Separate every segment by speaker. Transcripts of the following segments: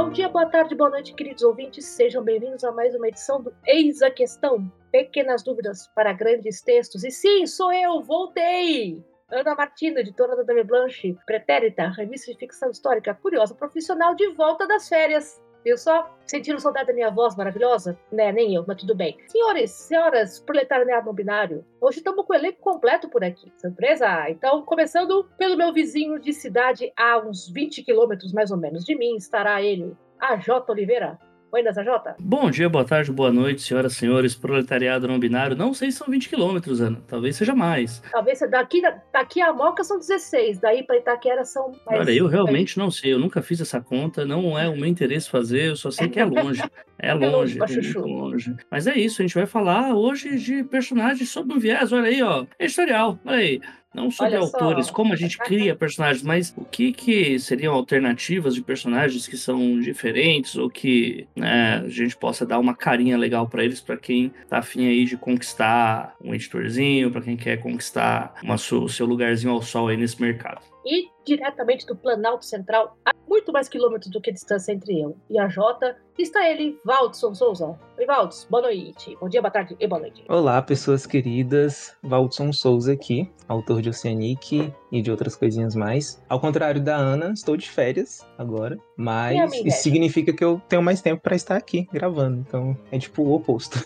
Speaker 1: Bom dia, boa tarde, boa noite, queridos ouvintes. Sejam bem-vindos a mais uma edição do Eis a Questão. Pequenas dúvidas para grandes textos. E sim, sou eu, voltei! Ana Martina, editora da Dame Blanche, pretérita, revista de ficção histórica, curiosa, profissional, de volta das férias. Viu só? Sentiram saudade da minha voz maravilhosa? Né, nem eu, mas tudo bem. Senhores, senhoras, proletariado no binário, hoje estamos com o elenco completo por aqui. Surpresa! Então, começando pelo meu vizinho de cidade, a uns 20 quilômetros mais ou menos de mim, estará ele, a J. Oliveira. Oi, Nessa J.
Speaker 2: Bom dia, boa tarde, boa noite, senhoras e senhores, proletariado não binário. Não sei se são 20 quilômetros, Ana. Talvez seja mais.
Speaker 1: Talvez daqui, daqui a Moca são 16, daí para Itaquera são mais.
Speaker 2: Olha, eu realmente não sei, eu nunca fiz essa conta, não é o meu interesse fazer, eu só sei que é longe. É longe, é muito longe. Mas é isso, a gente vai falar hoje de personagens sob um viés, olha aí, ó. Editorial, olha aí. Não sobre Olha autores, só. como a gente cria personagens, mas o que, que seriam alternativas de personagens que são diferentes ou que né, a gente possa dar uma carinha legal para eles, para quem tá afim aí de conquistar um editorzinho, para quem quer conquistar uma, o seu lugarzinho ao sol aí nesse mercado
Speaker 1: e diretamente do Planalto Central, a muito mais quilômetros do que a distância entre eu e a Jota, está ele, Valdson Souza. Oi, Valds, boa noite. Bom dia, boa tarde e boa noite.
Speaker 3: Olá, pessoas queridas. Valdson Souza aqui, autor de Oceanic e de outras coisinhas mais. Ao contrário da Ana, estou de férias agora, mas isso significa que eu tenho mais tempo para estar aqui gravando. Então, é tipo o oposto.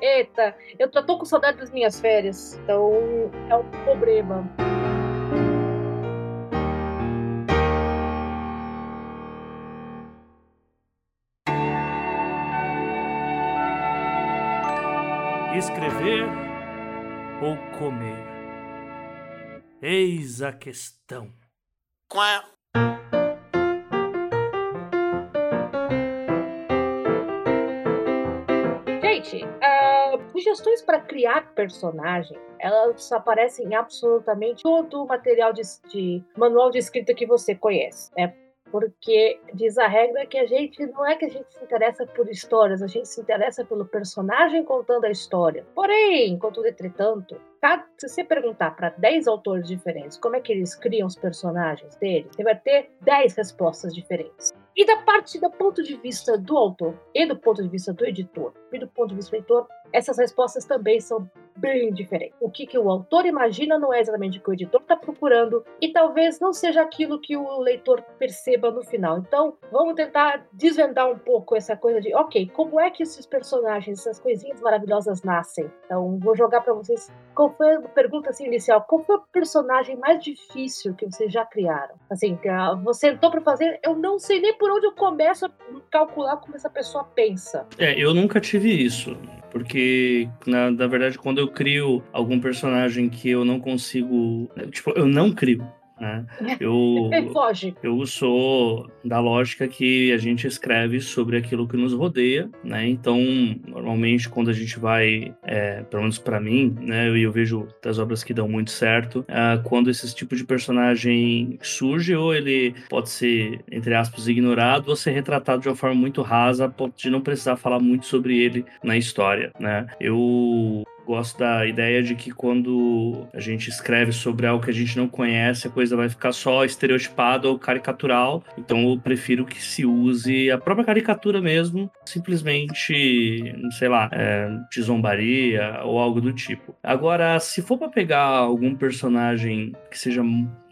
Speaker 1: Eita, eu tô com saudade das minhas férias, então é um problema.
Speaker 4: Escrever ou comer? Eis a questão. Quá.
Speaker 1: Gente, uh, sugestões para criar personagem, elas aparecem em absolutamente todo o material de, de manual de escrita que você conhece. Né? Porque diz a regra que a gente não é que a gente se interessa por histórias, a gente se interessa pelo personagem contando a história. Porém, contudo, entretanto, se você perguntar para 10 autores diferentes como é que eles criam os personagens deles, você vai ter 10 respostas diferentes. E da parte do ponto de vista do autor e do ponto de vista do editor e do ponto de vista do leitor, essas respostas também são bem diferentes. O que, que o autor imagina não é exatamente o que o editor está procurando e talvez não seja aquilo que o leitor perceba no final. Então, vamos tentar desvendar um pouco essa coisa de, ok, como é que esses personagens, essas coisinhas maravilhosas nascem? Então, vou jogar para vocês qual foi a pergunta assim, inicial, qual foi o personagem mais difícil que vocês já criaram? Assim, você entrou para fazer, eu não sei nem por onde eu começo a calcular como essa pessoa pensa.
Speaker 2: É, eu nunca tive isso. Porque, na, na verdade, quando eu crio algum personagem que eu não consigo. Tipo, eu não crio. Né? Eu, eu sou da lógica que a gente escreve sobre aquilo que nos rodeia, né? Então, normalmente, quando a gente vai, é, pelo menos para mim, né? Eu, eu vejo das obras que dão muito certo, é, quando esse tipo de personagem surge, ou ele pode ser, entre aspas, ignorado, ou ser retratado de uma forma muito rasa, de não precisar falar muito sobre ele na história, né? Eu Gosto da ideia de que quando a gente escreve sobre algo que a gente não conhece, a coisa vai ficar só estereotipada ou caricatural. Então eu prefiro que se use a própria caricatura mesmo, simplesmente, sei lá, é, de zombaria ou algo do tipo. Agora, se for para pegar algum personagem que seja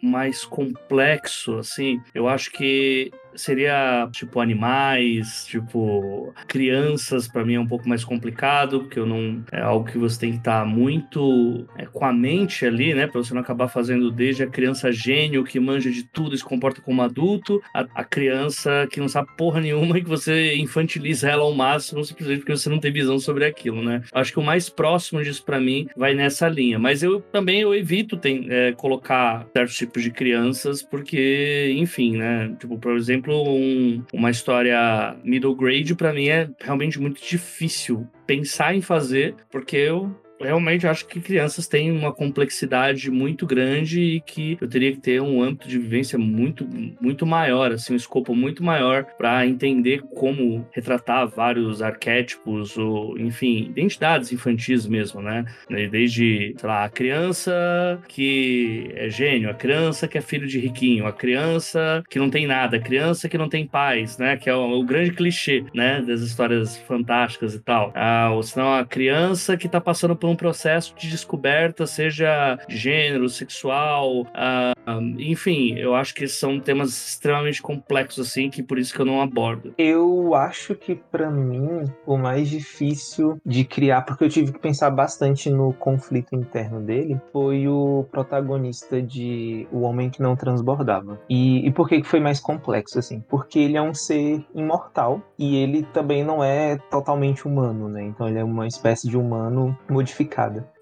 Speaker 2: mais complexo, assim, eu acho que seria tipo animais, tipo crianças, para mim é um pouco mais complicado, porque eu não é algo que você tem que estar tá muito é, com a mente ali, né, para você não acabar fazendo desde a criança gênio que manja de tudo e se comporta como adulto, a, a, criança que não sabe porra nenhuma e que você infantiliza ela ao máximo simplesmente porque você não tem visão sobre aquilo, né? Acho que o mais próximo disso para mim vai nessa linha, mas eu também eu evito tem, é, colocar certos tipos de crianças, porque, enfim, né? Tipo, por exemplo, um, uma história middle grade, para mim, é realmente muito difícil pensar em fazer, porque eu realmente acho que crianças têm uma complexidade muito grande e que eu teria que ter um âmbito de vivência muito, muito maior, assim, um escopo muito maior para entender como retratar vários arquétipos ou, enfim, identidades infantis mesmo, né? Desde, sei lá, a criança que é gênio, a criança que é filho de riquinho, a criança que não tem nada, a criança que não tem pais, né? Que é o, o grande clichê, né? Das histórias fantásticas e tal. Ah, ou senão a criança que tá passando por um processo de descoberta, seja de gênero, sexual, ah, enfim, eu acho que são temas extremamente complexos, assim, que por isso que eu não abordo.
Speaker 3: Eu acho que para mim o mais difícil de criar, porque eu tive que pensar bastante no conflito interno dele, foi o protagonista de O Homem que Não Transbordava. E, e por que foi mais complexo, assim? Porque ele é um ser imortal e ele também não é totalmente humano, né? Então ele é uma espécie de humano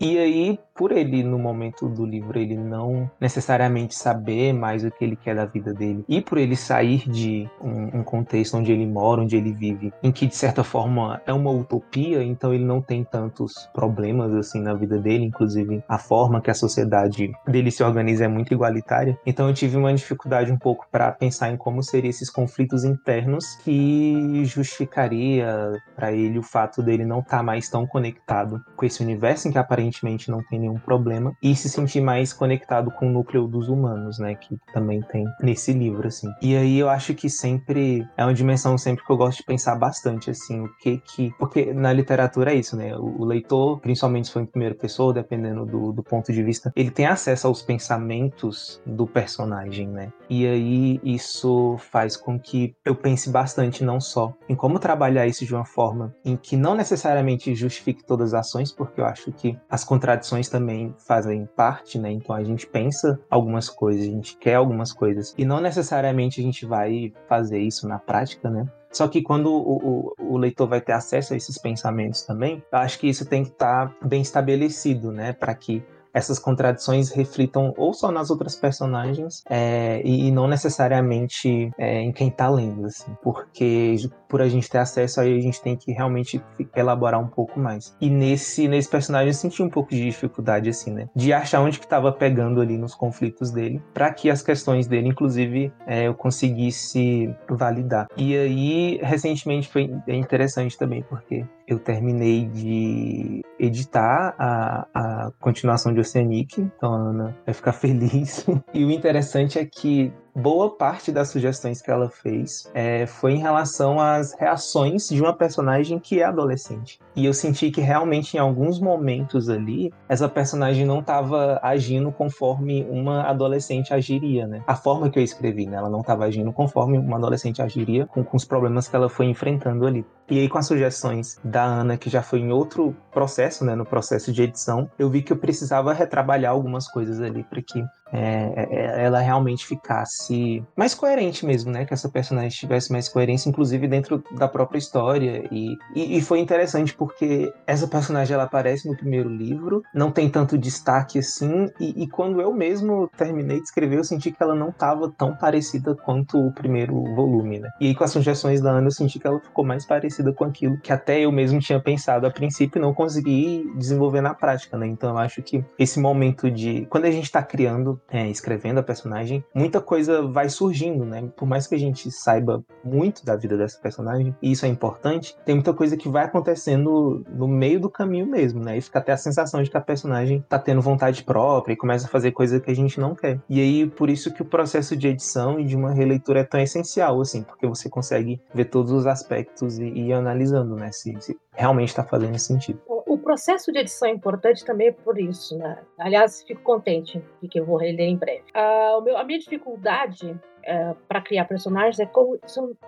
Speaker 3: E aí, por ele, no momento do livro, ele não necessariamente saber mais o que ele quer da vida dele, e por ele sair de um, um contexto onde ele mora, onde ele vive, em que de certa forma é uma utopia, então ele não tem tantos problemas assim na vida dele, inclusive a forma que a sociedade dele se organiza é muito igualitária. Então eu tive uma dificuldade um pouco para pensar em como seriam esses conflitos internos que justificaria para ele o fato dele não estar tá mais tão conectado com esse universo em que aparentemente não tem nenhum nenhum problema e se sentir mais conectado com o núcleo dos humanos, né, que também tem nesse livro assim. E aí eu acho que sempre é uma dimensão sempre que eu gosto de pensar bastante assim, o que que porque na literatura é isso, né? O, leitor, principalmente se for em primeira pessoa, dependendo do, do ponto de vista, ele tem acesso aos pensamentos do personagem, né? E aí isso faz com que eu pense bastante não só em como trabalhar isso de uma forma em que não necessariamente justifique todas as ações, porque eu acho que as contradições também também fazem parte, né? Então a gente pensa algumas coisas, a gente quer algumas coisas e não necessariamente a gente vai fazer isso na prática, né? Só que quando o, o, o, leitor vai ter acesso a esses pensamentos também, eu acho que isso tem que estar tá bem estabelecido, né? Para que essas contradições reflitam ou só nas outras personagens é, e, não necessariamente é, em quem tá lendo, assim, porque por a gente ter acesso aí a gente tem que realmente elaborar um pouco mais. E nesse, nesse personagem eu senti um pouco de dificuldade, assim, né, de achar onde que tava pegando ali nos conflitos dele, para que as questões dele, inclusive, é, eu conseguisse validar. E aí, recentemente foi interessante também, porque eu terminei de editar a, a continuação de Oceanic, então a Ana vai ficar feliz. e o interessante é que boa parte das sugestões que ela fez é, foi em relação às reações de uma personagem que é adolescente. E eu senti que realmente em alguns momentos ali, essa personagem não estava agindo conforme uma adolescente agiria, né? A forma que eu escrevi, né? Ela não estava agindo conforme uma adolescente agiria com, com os problemas que ela foi enfrentando ali. E aí, com as sugestões da Ana, que já foi em outro processo, né? No processo de edição, eu vi que eu precisava retrabalhar algumas coisas ali para que é, é, ela realmente ficasse mais coerente mesmo, né? Que essa personagem tivesse mais coerência, inclusive dentro da própria história. E, e, e, foi interessante porque essa personagem ela aparece no primeiro livro, não tem tanto destaque assim, e, e quando eu mesmo terminei de escrever, eu senti que ela não estava tão parecida quanto o primeiro volume, né? E aí com as sugestões da Ana, eu senti que ela ficou mais parecida com aquilo que até eu mesmo tinha pensado a princípio e não consegui desenvolver na prática, né? Então eu acho que esse momento de. Quando a gente está criando é, escrevendo a personagem, muita coisa vai surgindo, né? Por mais que a gente saiba muito da vida dessa personagem, e isso é importante, tem muita coisa que vai acontecendo no meio do caminho mesmo, né? E fica até a sensação de que a personagem tá tendo vontade própria e começa a fazer coisa que a gente não quer. E aí, por isso que o processo de edição e de uma releitura é tão essencial, assim, porque você consegue ver todos os aspectos e, ir analisando, né? Se, se realmente está fazendo sentido
Speaker 1: processo de edição é importante também por isso, né? Aliás, fico contente de que eu vou reler em breve. Uh, meu, a minha dificuldade uh, para criar personagens é, como,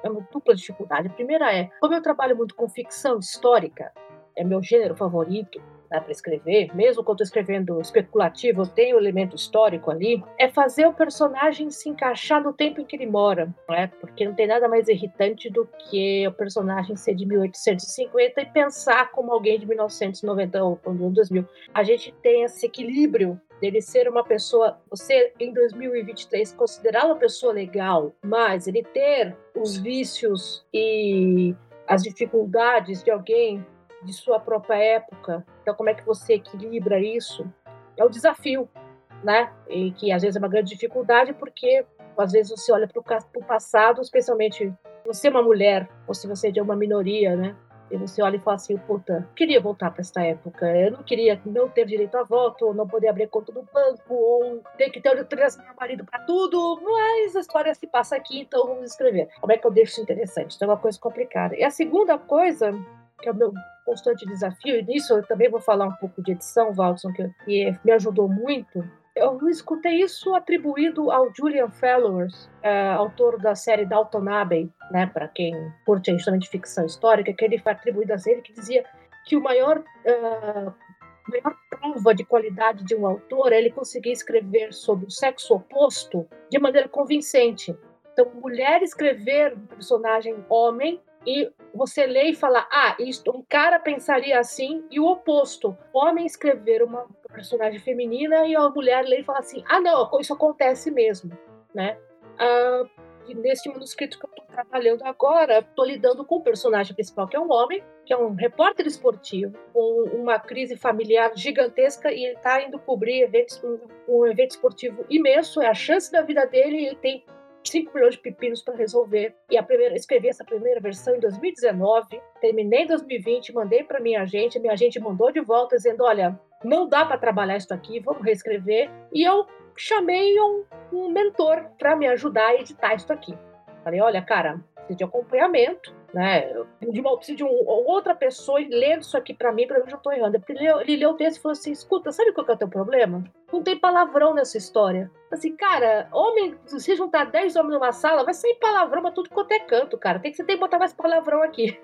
Speaker 1: é uma dupla dificuldade. A primeira é, como eu trabalho muito com ficção histórica, é meu gênero favorito, para escrever, mesmo quando estou escrevendo especulativo, eu tenho elemento histórico ali, é fazer o personagem se encaixar no tempo em que ele mora, né? Porque não tem nada mais irritante do que o personagem ser de 1850 e pensar como alguém de 1990 ou 2000. A gente tem esse equilíbrio dele ser uma pessoa, você em 2023 considerá-lo uma pessoa legal, mas ele ter os vícios e as dificuldades de alguém de sua própria época. Então, como é que você equilibra isso? É o desafio, né? E que às vezes é uma grande dificuldade, porque às vezes você olha para o passado, especialmente você é uma mulher, ou se você é de uma minoria, né? E você olha e fala assim, puta, queria voltar para essa época. Eu não queria não ter direito a voto, ou não poder abrir conta do banco, ou ter que ter autorização do meu marido para tudo. Mas a história se passa aqui, então vamos escrever. Como é que eu deixo isso interessante? Então é uma coisa complicada. E a segunda coisa, que é o meu constante desafio, e nisso eu também vou falar um pouco de edição, Waldson, que, que me ajudou muito, eu escutei isso atribuído ao Julian Fellowes, é, autor da série Dalton Abbey, né, para quem curte justamente ficção histórica, que ele foi atribuído a ele que dizia que o maior, uh, maior prova de qualidade de um autor é ele conseguir escrever sobre o sexo oposto de maneira convincente. Então, mulher escrever um personagem homem e você lê e fala, ah, isto, um cara pensaria assim, e o oposto. Homem escrever uma personagem feminina e a mulher lê e fala assim, ah, não, isso acontece mesmo, né? Ah, e nesse manuscrito que eu estou trabalhando agora, estou lidando com o personagem principal, que é um homem, que é um repórter esportivo, com uma crise familiar gigantesca e ele está indo cobrir eventos, um, um evento esportivo imenso, é a chance da vida dele e ele tem 5 milhões de pepinos para resolver. E a primeira, escrevi essa primeira versão em 2019, terminei em 2020, mandei para minha agente, minha agente mandou de volta dizendo: olha, não dá para trabalhar isso aqui, vamos reescrever. E eu chamei um, um mentor para me ajudar a editar isso aqui. Falei: olha, cara, de acompanhamento, né? De uma, preciso de um, outra pessoa lendo isso aqui para mim, para mim já estou errando. Ele leu, ele leu o texto e falou assim: escuta, sabe qual que é o teu problema? Não tem palavrão nessa história. Assim, cara, homem, se juntar 10 homens numa sala, vai sair palavrão pra tudo quanto é canto, cara. Tem que, você tem que botar mais palavrão aqui.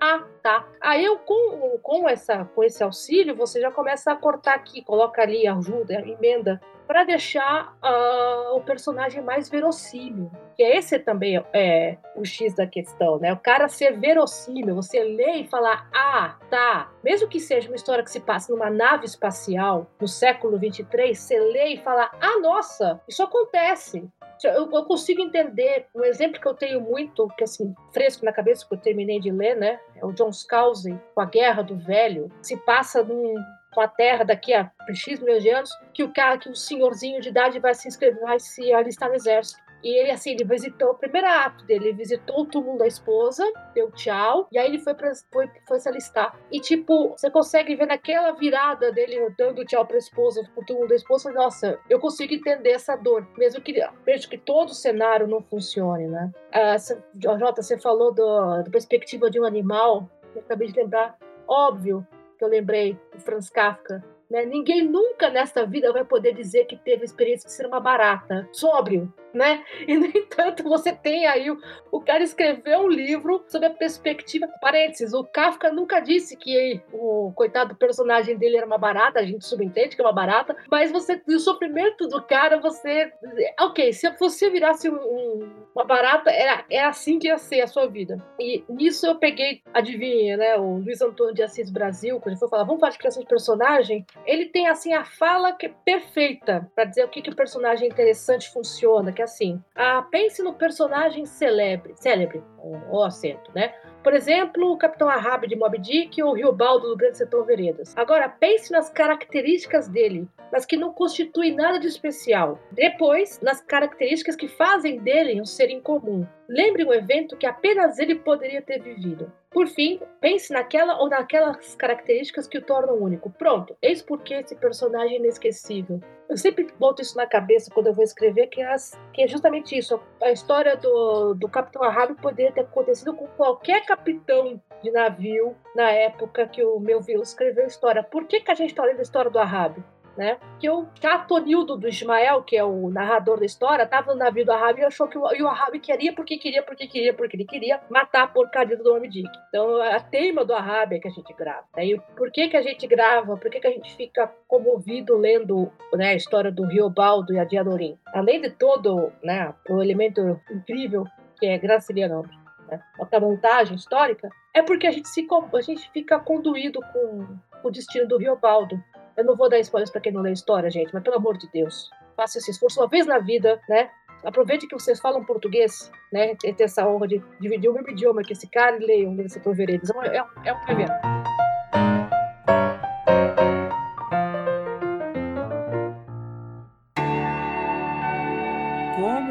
Speaker 1: Ah, tá. Aí eu, com, com, essa, com esse auxílio, você já começa a cortar aqui, coloca ali, ajuda, emenda para deixar uh, o personagem mais verossímil. Que esse também é o X da questão, né? O cara ser verossímil, você lê e falar, ah, tá. Mesmo que seja uma história que se passa numa nave espacial no século 23, você lê e fala, ah, nossa, isso acontece. Eu, eu, consigo entender. Um exemplo que eu tenho muito, que assim, fresco na cabeça, que eu terminei de ler, né? É o John Scalzi, com a Guerra do Velho. Se passa num, com a Terra daqui a X milhões de anos, que o cara, que o senhorzinho de idade vai se inscrever, vai se alistar no exército. E ele, assim, ele visitou, o primeiro ato dele, ele visitou o túmulo da esposa, deu tchau, e aí ele foi, pra, foi, foi se alistar. E, tipo, você consegue ver naquela virada dele dando tchau pra esposa, pro túmulo da esposa, nossa, eu consigo entender essa dor, mesmo que, mesmo que todo o cenário não funcione, né? Ah, Jota, você falou do, da perspectiva de um animal, eu acabei de lembrar, óbvio, que eu lembrei do Franz Kafka. Né? Ninguém nunca nesta vida vai poder dizer que teve a experiência de ser uma barata, sóbrio, né? E, no entanto, você tem aí o, o cara escreveu um livro sobre a perspectiva. Parênteses, o Kafka nunca disse que o coitado do personagem dele era uma barata, a gente subentende que é uma barata, mas você, o sofrimento do cara, você. Ok, se você virasse um, uma barata, era, é assim que ia ser a sua vida. E nisso eu peguei, adivinha, né? O Luiz Antônio de Assis Brasil, quando ele foi falar, vamos falar de criação de personagem, ele tem assim a fala que é perfeita para dizer o que, que o personagem interessante funciona, que é assim, ah, pense no personagem celebre, célebre, o acento, né? Por exemplo, o Capitão Ahab de Moby Dick ou o Rio Baldo do Grande Setor Veredas. Agora, pense nas características dele, mas que não constituem nada de especial. Depois, nas características que fazem dele um ser incomum. Lembre um evento que apenas ele poderia ter vivido. Por fim, pense naquela ou naquelas características que o tornam único. Pronto, eis porque esse personagem é inesquecível. Eu sempre boto isso na cabeça quando eu vou escrever, que é, as, que é justamente isso. A história do, do Capitão Ahab poderia ter acontecido com qualquer capitão de navio na época que o Melville escreveu a história. Por que, que a gente está lendo a história do Ahab? né? Que o Catonildo do Ismael, que é o narrador da história, estava no navio do Ahab e achou que o, e o queria porque queria, porque queria, porque ele queria matar a porcaria do Moby Dick. Então, a tema do Ahab é que a gente grava. E por que que a gente grava? Por que que a gente fica comovido lendo né, a história do Riobaldo e a Diadorim? Além de todo né, o elemento incrível que é Graciliano, né, montagem histórica, é porque a gente, se, a gente fica conduído com o destino do Riobaldo. Eu não vou dar spoilers para quem não lê história, gente, mas pelo amor de Deus, faça esse esforço uma vez na vida, né? Aproveite que vocês falam português, né? E ter essa honra de dividir o mesmo idioma que esse cara e leiam nesse Setor Veredas. É, é, é um evento.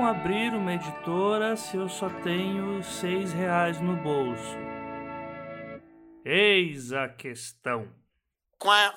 Speaker 4: Como abrir uma editora se eu só tenho seis reais no bolso? Eis a questão. Quá.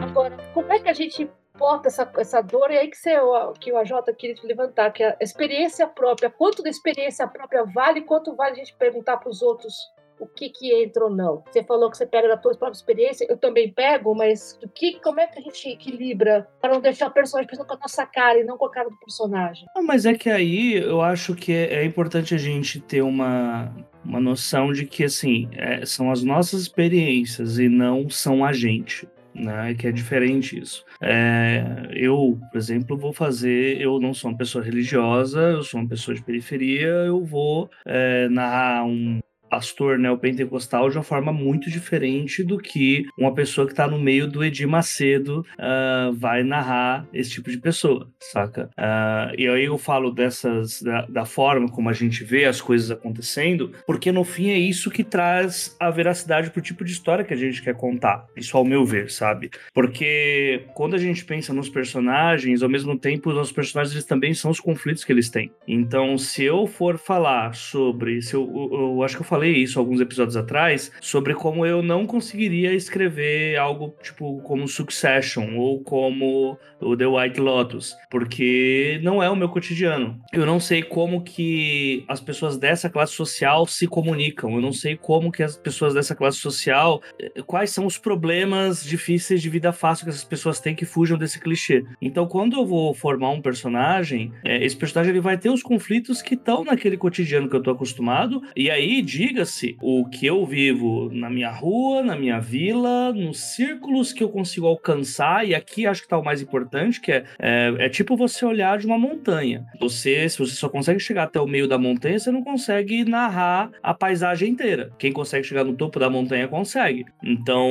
Speaker 1: Agora, como é que a gente bota essa, essa dor? E aí que, você, que o AJ queria te levantar, que a experiência própria, quanto da experiência própria vale, quanto vale a gente perguntar para os outros o que que entra ou não. Você falou que você pega da tua própria experiência, eu também pego, mas o que, como é que a gente equilibra para não deixar o personagem pensando com a nossa cara e não com a cara do personagem?
Speaker 2: Não, mas é que aí eu acho que é, é importante a gente ter uma, uma noção de que, assim, é, são as nossas experiências e não são a gente. Né, que é diferente isso. É, eu, por exemplo, vou fazer. Eu não sou uma pessoa religiosa, eu sou uma pessoa de periferia, eu vou é, narrar um pastor neopentecostal de uma forma muito diferente do que uma pessoa que está no meio do Edir Macedo uh, vai narrar esse tipo de pessoa, saca? Uh, e aí eu falo dessas, da, da, forma como a gente vê as coisas acontecendo, porque no fim é isso que traz a veracidade pro tipo de história que a gente quer contar. Isso ao meu ver, sabe? Porque quando a gente pensa nos personagens, ao mesmo tempo, os nossos personagens eles também são os conflitos que eles têm. Então, se eu for falar sobre, se eu, eu, eu acho que eu falei falei isso alguns episódios atrás, sobre como eu não conseguiria escrever algo tipo como Succession ou como o The White Lotus, porque não é o meu cotidiano. Eu não sei como que as pessoas dessa classe social se comunicam, eu não sei como que as pessoas dessa classe social, eh, quais são os problemas difíceis de vida fácil que essas pessoas têm que fujam desse clichê. Então, quando eu vou formar um personagem, é, esse personagem ele vai ter os conflitos que estão naquele cotidiano que eu tô acostumado, e aí de diga-se o que eu vivo na minha rua, na minha vila, nos círculos que eu consigo alcançar, e aqui acho que está o mais importante, que é, é, é, tipo você olhar de uma montanha. Você, se você só consegue chegar até o meio da montanha, você não consegue narrar a paisagem inteira. Quem consegue chegar no topo da montanha consegue. Então,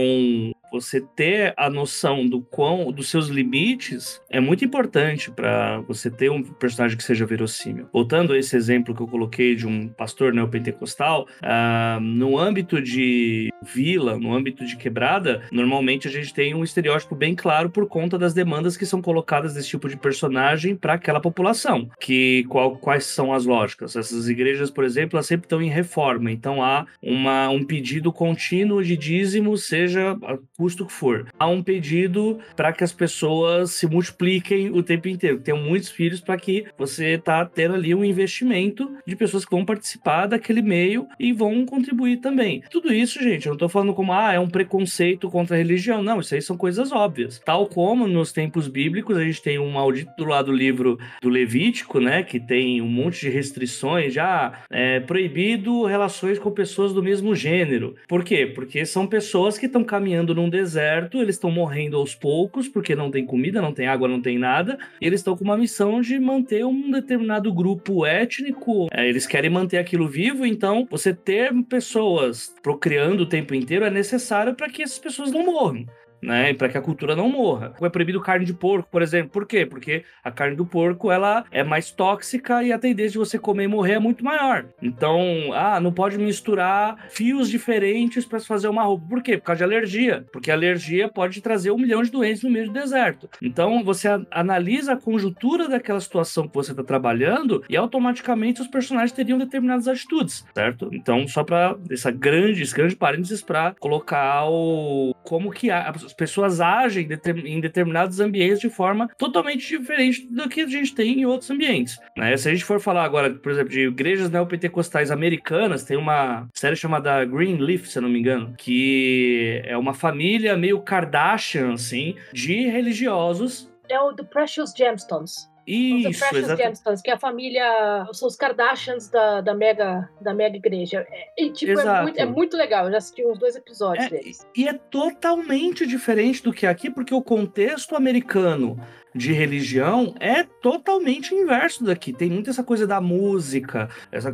Speaker 2: você ter a noção do quão dos seus limites é muito importante para você ter um personagem que seja verossímil. Voltando a esse exemplo que eu coloquei de um pastor neopentecostal, uh, no âmbito de vila, no âmbito de quebrada, normalmente a gente tem um estereótipo bem claro por conta das demandas que são colocadas desse tipo de personagem para aquela população. Que qual, quais são as lógicas? Essas igrejas, por exemplo, elas sempre estão em reforma, então há uma, um pedido contínuo de dízimo, seja custo que for. Há um pedido para que as pessoas se multipliquem o tempo inteiro, tenham muitos filhos para que você tá tendo ali um investimento de pessoas que vão participar daquele meio e vão contribuir também. Tudo isso, gente, eu não tô falando como ah, é um preconceito contra a religião, não, isso aí são coisas óbvias. Tal como nos tempos bíblicos a gente tem um maldito do lado do livro do Levítico, né, que tem um monte de restrições, já é proibido relações com pessoas do mesmo gênero. Por quê? Porque são pessoas que estão caminhando num deserto, eles estão morrendo aos poucos, porque não tem comida, não tem água, não tem nada, e eles estão com uma missão de manter um determinado grupo étnico, é, eles querem manter aquilo vivo, então você ter pessoas procriando o tempo inteiro é necessário para que essas pessoas não morram né? Para que a cultura não morra. É proibido carne de porco, por exemplo. Por quê? Porque a carne do porco ela é mais tóxica e a tendência de você comer e morrer é muito maior. Então, ah, não pode misturar fios diferentes para fazer uma roupa. Por quê? Por causa de alergia. Porque alergia pode trazer um milhão de doenças no meio do deserto. Então, você analisa a conjuntura daquela situação que você está trabalhando e automaticamente os personagens teriam determinadas atitudes, certo? Então, só para essa grande, esse grande parênteses para colocar o como que a, as pessoas agem em determinados ambientes de forma totalmente diferente do que a gente tem em outros ambientes. Né? Se a gente for falar agora, por exemplo, de igrejas neopentecostais americanas, tem uma série chamada Greenleaf, se eu não me engano, que é uma família meio Kardashian, assim, de religiosos.
Speaker 1: É o The Precious Gemstones.
Speaker 2: Isso,
Speaker 1: exatamente. que é a família, são os Kardashians da, da, mega, da mega igreja. É, e, tipo, é muito, é muito, legal, eu já assisti uns dois episódios
Speaker 2: é,
Speaker 1: deles.
Speaker 2: E é totalmente diferente do que aqui, porque o contexto americano de religião é totalmente inverso daqui. Tem muita essa coisa da música, essa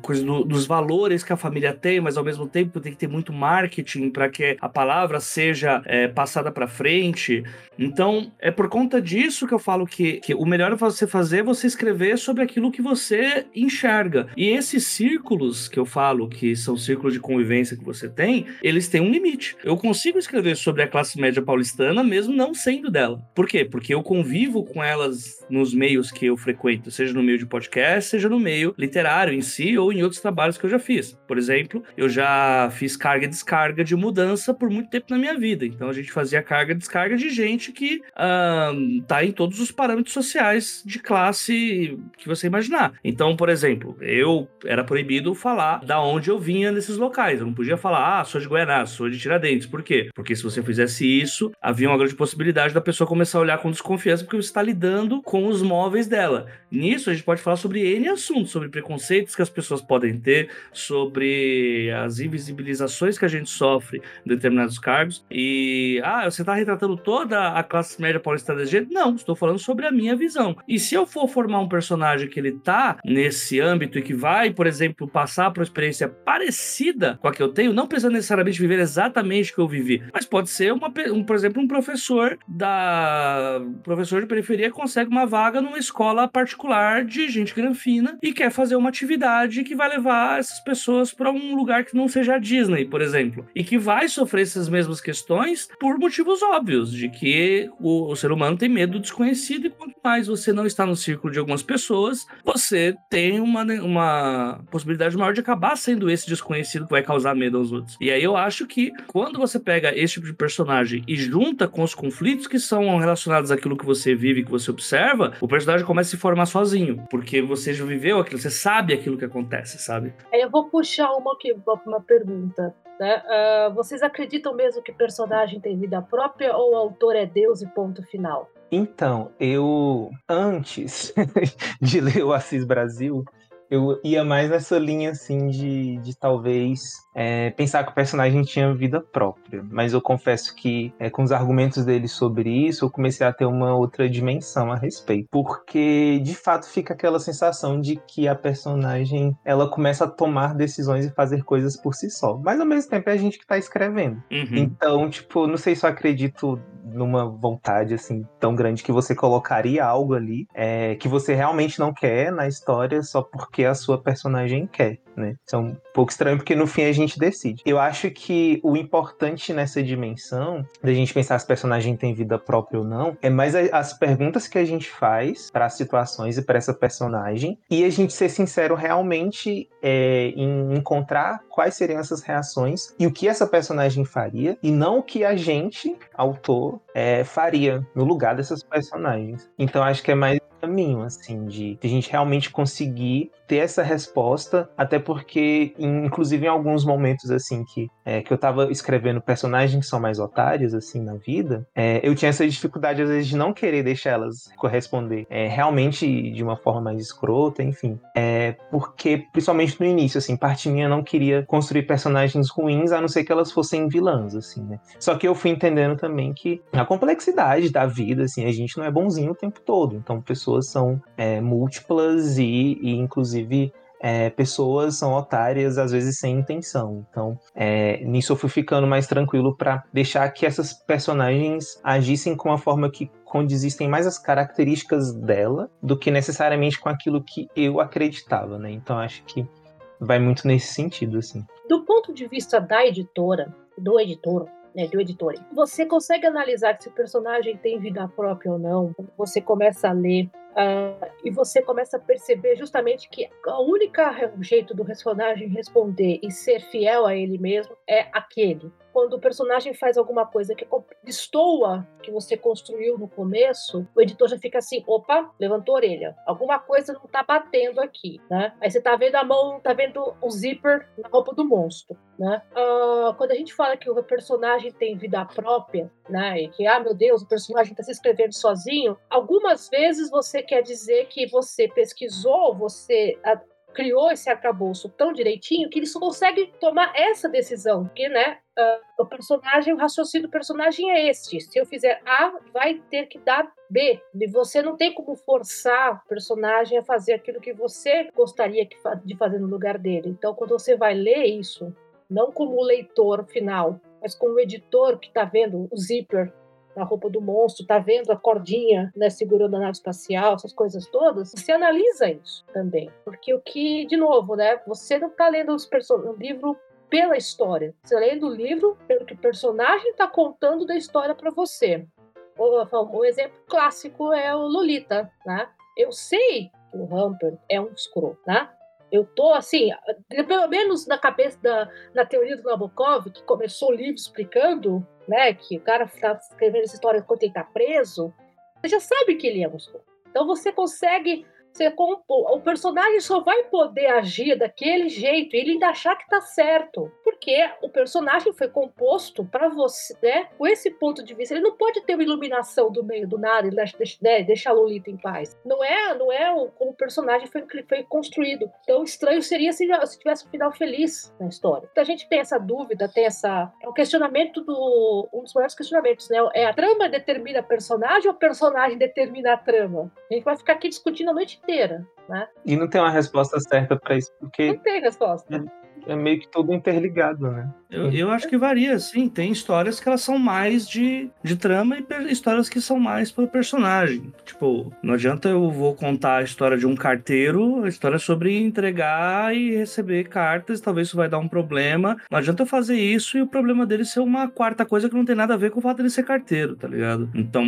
Speaker 2: coisa do, dos valores que a família tem, mas ao mesmo tempo tem que ter muito marketing para que a palavra seja é, passada para frente. Então, é por conta disso que eu falo que, que o melhor é você fazer é você escrever sobre aquilo que você enxerga. E esses círculos que eu falo, que são círculos de convivência que você tem, eles têm um limite. Eu consigo escrever sobre a classe média paulistana mesmo não sendo dela. Por quê? Porque eu com elas nos meios que eu frequento, seja no meio de podcast, seja no meio literário em si ou em outros trabalhos que eu já fiz. Por exemplo, eu já fiz carga e descarga de mudança por muito tempo na minha vida. Então a gente fazia carga e descarga de gente que uh, tá em todos os parâmetros sociais de classe que você imaginar. Então, por exemplo, eu era proibido falar da onde eu vinha nesses locais. Eu não podia falar, ah, sou de Goiás, sou de Tiradentes. Por quê? Porque se você fizesse isso, havia uma grande possibilidade da pessoa começar a olhar com desconfiança porque você está lidando com os móveis dela. Nisso, a gente pode falar sobre N assuntos, sobre preconceitos que as pessoas podem ter, sobre as invisibilizações que a gente sofre em determinados cargos. E, ah, você está retratando toda a classe média paulistana de jeito? Não, estou falando sobre a minha visão. E se eu for formar um personagem que ele tá nesse âmbito e que vai, por exemplo, passar por uma experiência parecida com a que eu tenho, não precisa necessariamente viver exatamente o que eu vivi, mas pode ser, uma, um, por exemplo, um professor da professor de periferia consegue uma vaga numa escola particular de gente granfina e quer fazer uma atividade que vai levar essas pessoas para um lugar que não seja a Disney, por exemplo, e que vai sofrer essas mesmas questões por motivos óbvios, de que o, o ser humano tem medo do desconhecido e quanto mais você não está no círculo de algumas pessoas, você tem uma, uma possibilidade maior de acabar sendo esse desconhecido que vai causar medo aos outros. E aí eu acho que quando você pega esse tipo de personagem e junta com os conflitos que são relacionados àquilo que você vive, que você observa, o personagem começa a se formar sozinho, porque você já viveu aquilo, você sabe aquilo que acontece, sabe?
Speaker 1: Aí eu vou puxar uma, aqui, uma pergunta. Né? Uh, vocês acreditam mesmo que o personagem tem vida própria ou o autor é Deus e ponto final?
Speaker 3: Então, eu antes de ler o Assis Brasil, eu ia mais nessa linha assim de, de talvez é, pensar que o personagem tinha vida própria. Mas eu confesso que é, com os argumentos dele sobre isso, eu comecei a ter uma outra dimensão a respeito. Porque de fato fica aquela sensação de que a personagem ela começa a tomar decisões e fazer coisas por si só. Mas ao mesmo tempo é a gente que está escrevendo. Uhum. Então, tipo, não sei se eu acredito numa vontade assim tão grande que você colocaria algo ali é, que você realmente não quer na história só porque a sua personagem quer né? Um pouco estranho porque no fim a gente decide. Eu acho que o importante nessa dimensão, da gente pensar se personagem tem vida própria ou não, é mais as perguntas que a gente faz para as situações e para essa personagem e a gente ser sincero realmente é, em encontrar quais seriam essas reações e o que essa personagem faria e não o que a gente, autor, é, faria no lugar dessas personagens. Então acho que é mais caminho, assim, de, de a gente realmente conseguir ter essa resposta, até porque, inclusive, em alguns momentos, assim, que, é, que eu tava escrevendo personagens que são mais otários, assim, na vida, é, eu tinha essa dificuldade, às vezes, de não querer deixar elas corresponder é, realmente de uma forma mais escrota, enfim. É, porque, principalmente no início, assim, parte minha não queria construir personagens ruins, a não ser que elas fossem vilãs, assim, né? Só que eu fui entendendo também que a complexidade da vida, assim, a gente não é bonzinho o tempo todo. Então, pessoas são é, múltiplas e, e inclusive, é, pessoas são otárias, às vezes sem intenção. Então, é, nisso eu fui ficando mais tranquilo para deixar que essas personagens agissem com uma forma que condizissem mais as características dela do que necessariamente com aquilo que eu acreditava, né? Então, acho que vai muito nesse sentido, assim.
Speaker 1: Do ponto de vista da editora, do editor, né, do editor. Você consegue analisar se o personagem tem vida própria ou não. Você começa a ler Uh, e você começa a perceber justamente que a única jeito do personagem responder e ser fiel a ele mesmo é aquele quando o personagem faz alguma coisa que destoa que você construiu no começo, o editor já fica assim, opa, levantou a orelha. Alguma coisa não tá batendo aqui, né? Aí você tá vendo a mão, tá vendo o zíper na roupa do monstro, né? Uh, quando a gente fala que o personagem tem vida própria, né? E que, ah, meu Deus, o personagem tá se escrevendo sozinho, algumas vezes você quer dizer que você pesquisou, você criou esse arcabouço tão direitinho que ele só consegue tomar essa decisão, porque, né, uh, o personagem, o raciocínio do personagem é este. Se eu fizer A, vai ter que dar B. E você não tem como forçar o personagem a fazer aquilo que você gostaria de fazer no lugar dele. Então, quando você vai ler isso, não como leitor final, mas como editor que está vendo o zíper na roupa do monstro, tá vendo a cordinha, né, segurando a nave espacial, essas coisas todas, você analisa isso também. Porque o que, de novo, né, você não tá lendo os livro pela história, você tá lendo o livro pelo que o personagem está contando da história para você. O, o, exemplo clássico é o Lolita, né? Eu sei que o Humper é um escroto, né? Eu tô assim, pelo menos na cabeça da na teoria do Nabokov, que começou o livro explicando, né, que o cara está escrevendo essa história enquanto ele está preso, você já sabe que ele é escroto. Então você consegue você, o personagem só vai poder agir daquele jeito e ele ainda achar que tá certo. Porque o personagem foi composto para você, né? Com esse ponto de vista. Ele não pode ter uma iluminação do meio do nada e né, deixar a Lolita em paz. Não é, não é o, como o personagem foi, foi construído. Então, estranho seria se, se tivesse um final feliz na história. Então, a gente tem essa dúvida, tem essa. É o questionamento do. Um dos maiores questionamentos, né? É a trama determina a personagem ou o personagem determina a trama? A gente vai ficar aqui discutindo a noite inteira, né?
Speaker 3: E não tem uma resposta certa para isso, porque.
Speaker 1: Não tem resposta.
Speaker 3: É, é meio que tudo interligado, né?
Speaker 2: Eu, eu acho que varia, sim. Tem histórias que elas são mais de, de trama e histórias que são mais pelo personagem. Tipo, não adianta eu vou contar a história de um carteiro, a história é sobre entregar e receber cartas, talvez isso vai dar um problema. Não adianta eu fazer isso e o problema dele ser uma quarta coisa que não tem nada a ver com o fato dele ser carteiro, tá ligado? Então,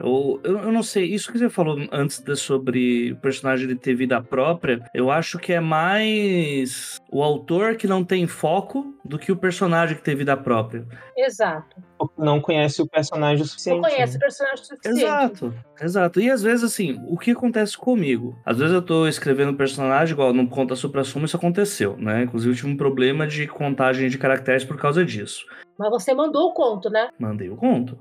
Speaker 2: eu, eu, eu não sei, isso que você falou antes de, sobre o personagem de ter vida própria, eu acho que é mais o autor que não tem foco do que o personagem que tem vida própria.
Speaker 1: Exato.
Speaker 3: Não conhece o personagem o suficiente.
Speaker 1: Não conhece né? o personagem o suficiente.
Speaker 2: Exato, exato. E às vezes, assim, o que acontece comigo? Às vezes eu tô escrevendo um personagem, igual no Conta Supra Suma, isso aconteceu, né? Inclusive eu tive um problema de contagem de caracteres por causa disso.
Speaker 1: Mas você mandou o conto, né?
Speaker 2: Mandei o conto.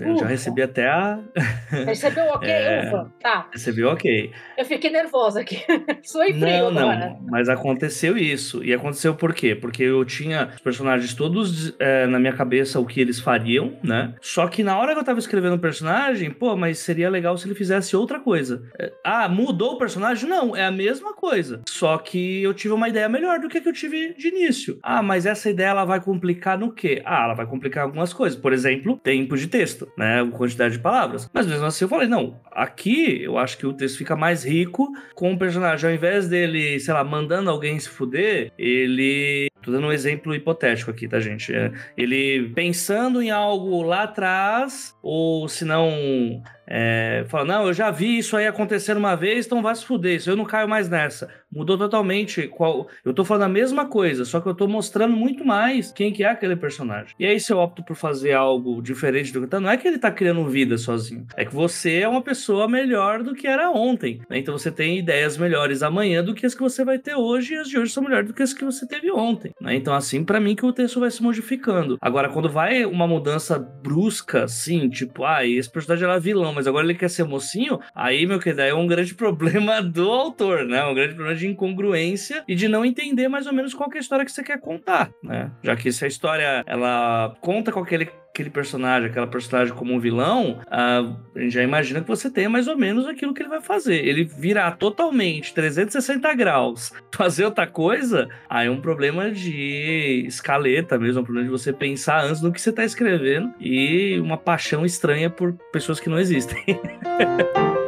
Speaker 2: Eu já recebi até a.
Speaker 1: Recebeu ok, é, ufa. Tá.
Speaker 2: Recebeu ok.
Speaker 1: Eu fiquei nervosa aqui. Sou frio
Speaker 2: não, agora. Não, mas aconteceu isso. E aconteceu por quê? Porque eu tinha os personagens todos é, na minha cabeça o que eles fariam, né? Só que na hora que eu tava escrevendo o personagem, pô, mas seria legal se ele fizesse outra coisa. É, ah, mudou o personagem? Não, é a mesma coisa. Só que eu tive uma ideia melhor do que, que eu tive de início. Ah, mas essa ideia ela vai complicar no quê? Ah, ela vai complicar algumas coisas. Por exemplo, tempo de texto texto, né? A quantidade de palavras. Mas mesmo assim eu falei, não, aqui eu acho que o texto fica mais rico com o personagem, ao invés dele, sei lá, mandando alguém se fuder, ele. Tô dando um exemplo hipotético aqui, tá, gente? É, ele pensando em algo lá atrás, ou se não é, fala, não, eu já vi isso aí acontecer uma vez, então vai se fuder, isso eu não caio mais nessa. Mudou totalmente. Qual... Eu tô falando a mesma coisa, só que eu tô mostrando muito mais quem que é aquele personagem. E aí, se eu opto por fazer algo diferente do que tá, não é que ele tá criando vida sozinho, é que você é uma pessoa melhor do que era ontem. Né? Então você tem ideias melhores amanhã do que as que você vai ter hoje, e as de hoje são melhores do que as que você teve ontem. Né? Então, assim, para mim que o texto vai se modificando. Agora, quando vai uma mudança brusca, assim, tipo, ah, esse personagem era vilão, mas agora ele quer ser mocinho, aí, meu querido, é um grande problema do autor, né? Um grande problema de incongruência e de não entender mais ou menos qual é a história que você quer contar, né? Já que se a história, ela conta com aquele aquele personagem, aquela personagem como um vilão, a gente já imagina que você tem mais ou menos aquilo que ele vai fazer. Ele virar totalmente 360 graus, fazer outra coisa, aí é um problema de escaleta mesmo, é um problema de você pensar antes no que você está escrevendo e uma paixão estranha por pessoas que não existem.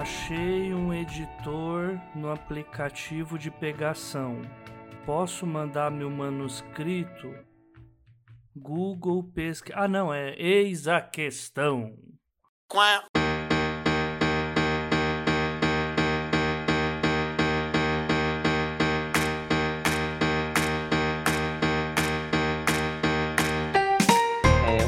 Speaker 4: Achei um editor no aplicativo de pegação posso mandar meu manuscrito? Google pesquisa. Ah, não, é eis a questão. Quá.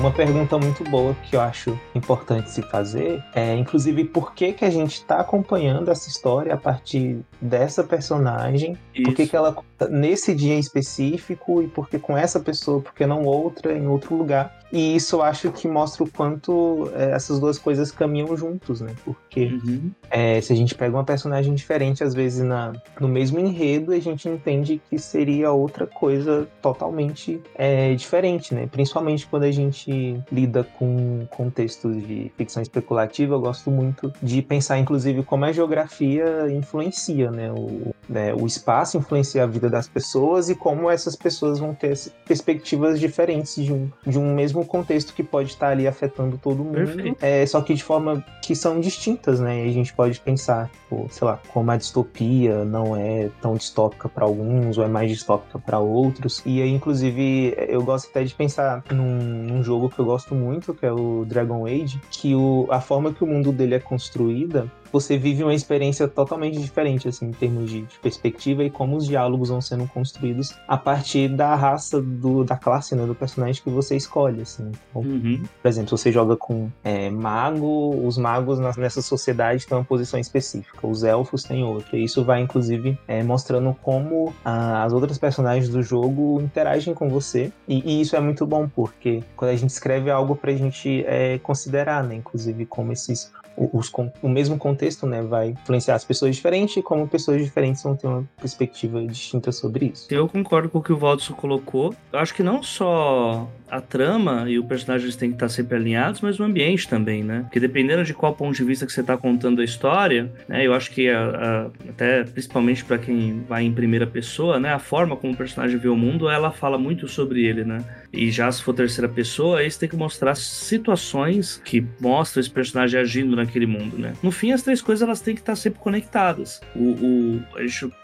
Speaker 3: Uma pergunta muito boa que eu acho importante se fazer é, inclusive, por que, que a gente está acompanhando essa história a partir dessa personagem? Isso. Por que, que ela nesse dia em específico e porque com essa pessoa, porque não outra em outro lugar. E isso eu acho que mostra o quanto é, essas duas coisas caminham juntos, né? Porque uhum. é, se a gente pega uma personagem diferente, às vezes na, no mesmo enredo, a gente entende que seria outra coisa totalmente é, diferente, né? Principalmente quando a gente lida com contextos de ficção especulativa, eu gosto muito de pensar, inclusive, como a geografia influencia, né? O, né, o espaço influencia a vida das pessoas e como essas pessoas vão ter perspectivas diferentes de um, de um mesmo contexto que pode estar ali afetando todo mundo, é, só que de forma que são distintas, né? E a gente pode pensar, tipo, sei lá, como a distopia não é tão distópica para alguns ou é mais distópica para outros. E aí, inclusive, eu gosto até de pensar num, num, jogo que eu gosto muito, que é o Dragon Age, que o, a forma que o mundo dele é construída você vive uma experiência totalmente diferente, assim, em termos de, de, perspectiva e como os diálogos vão sendo construídos a partir da raça do, da classe, né, do personagem que você escolhe, assim. Então, uhum. Por exemplo, você joga com é, mago, os magos nessa sociedade têm uma posição específica, os elfos têm outra. E isso vai, inclusive, é, mostrando como ah, as outras personagens do jogo interagem com você. E, e, isso é muito bom, porque quando a gente escreve algo pra gente é, considerar, né, inclusive, como esses os, o mesmo contexto né, vai influenciar as pessoas diferentes e como pessoas diferentes vão ter uma perspectiva distinta sobre isso.
Speaker 2: Eu concordo com o que o Valdson colocou. Eu acho que não só a trama e o personagem têm que estar sempre alinhados, mas o ambiente também, né? Porque dependendo de qual ponto de vista que você está contando a história, né? Eu acho que a, a, até principalmente para quem vai em primeira pessoa, né? A forma como o personagem vê o mundo, ela fala muito sobre ele, né? E já se for terceira pessoa, aí você tem que mostrar situações que mostram esse personagem agindo naquele mundo, né? No fim, as três coisas elas têm que estar sempre conectadas. O, o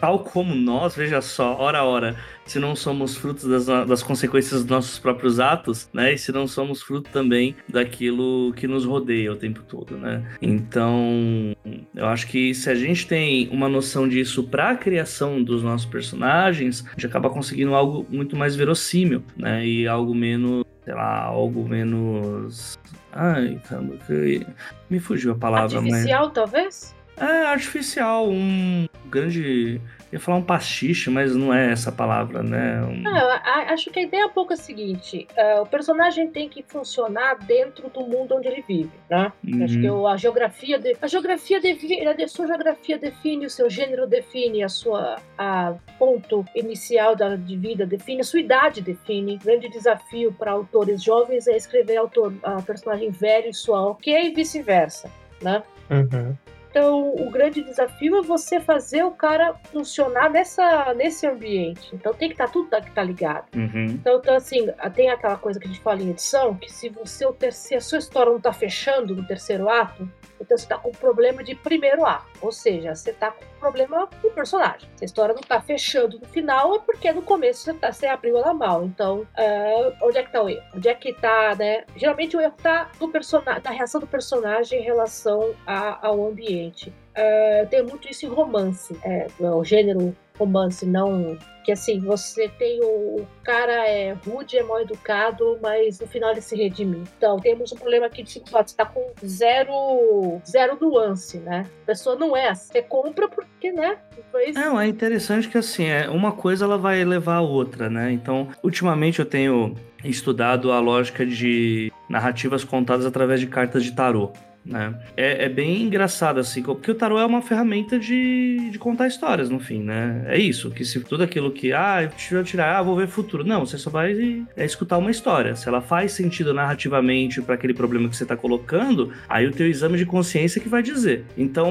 Speaker 2: tal como nós, veja só, hora a hora, se não somos frutos das, das consequências dos nossos próprios atos, né? E se não somos fruto também daquilo que nos rodeia o tempo todo, né? Então, eu acho que se a gente tem uma noção disso para a criação dos nossos personagens, a gente acaba conseguindo algo muito mais verossímil, né? E algo menos, sei lá, algo menos Ai, caramba, que... me fugiu a palavra.
Speaker 1: Artificial, mas... talvez?
Speaker 2: É, artificial, um grande ia falar um pastiche, mas não é essa palavra, né? Um...
Speaker 1: Ah, acho que a ideia é um pouco a seguinte: uh, o personagem tem que funcionar dentro do mundo onde ele vive, né? Uhum. Acho que a geografia, de, a geografia define, a sua geografia define o seu gênero, define a sua a ponto inicial da, de vida, define a sua idade, define. O grande desafio para autores jovens é escrever autor, a personagem velho e sua ok e vice-versa, né?
Speaker 3: Uhum.
Speaker 1: Então, o grande desafio é você fazer o cara funcionar nessa, nesse ambiente. Então, tem que estar tá, tudo tá, que tá ligado.
Speaker 2: Uhum.
Speaker 1: Então, então, assim, tem aquela coisa que a gente fala em edição, que se, você, se a sua história não tá fechando no terceiro ato, então você está com problema de primeiro ato, ou seja, você está com problema com o personagem. Se a história não está fechando no final, é porque no começo você, tá, você abriu ela mal. Então, uh, onde é que está o erro? Onde é que está, né? Geralmente o erro está no personagem, na reação do personagem em relação a, ao ambiente. Uh, tem muito isso em romance, é, o gênero romance, não que assim, você tem o, o, cara é rude, é mal educado, mas no final ele se redime. Então, temos um problema aqui de dificuldade. Você tá com zero, zero nuance, né? A pessoa não é assim. Você compra porque, né?
Speaker 2: Depois... Não, é interessante que assim, é, uma coisa ela vai levar a outra, né? Então, ultimamente eu tenho estudado a lógica de narrativas contadas através de cartas de tarô né? É, é, bem engraçado, assim, porque o tarô é uma ferramenta de, de contar histórias, no fim, né? É isso, que se tudo aquilo que, ah, eu tirar, ah, vou ver futuro. Não, você só vai é, escutar uma história. Se ela faz sentido narrativamente para aquele problema que você está colocando, aí o teu exame de consciência que vai dizer. Então,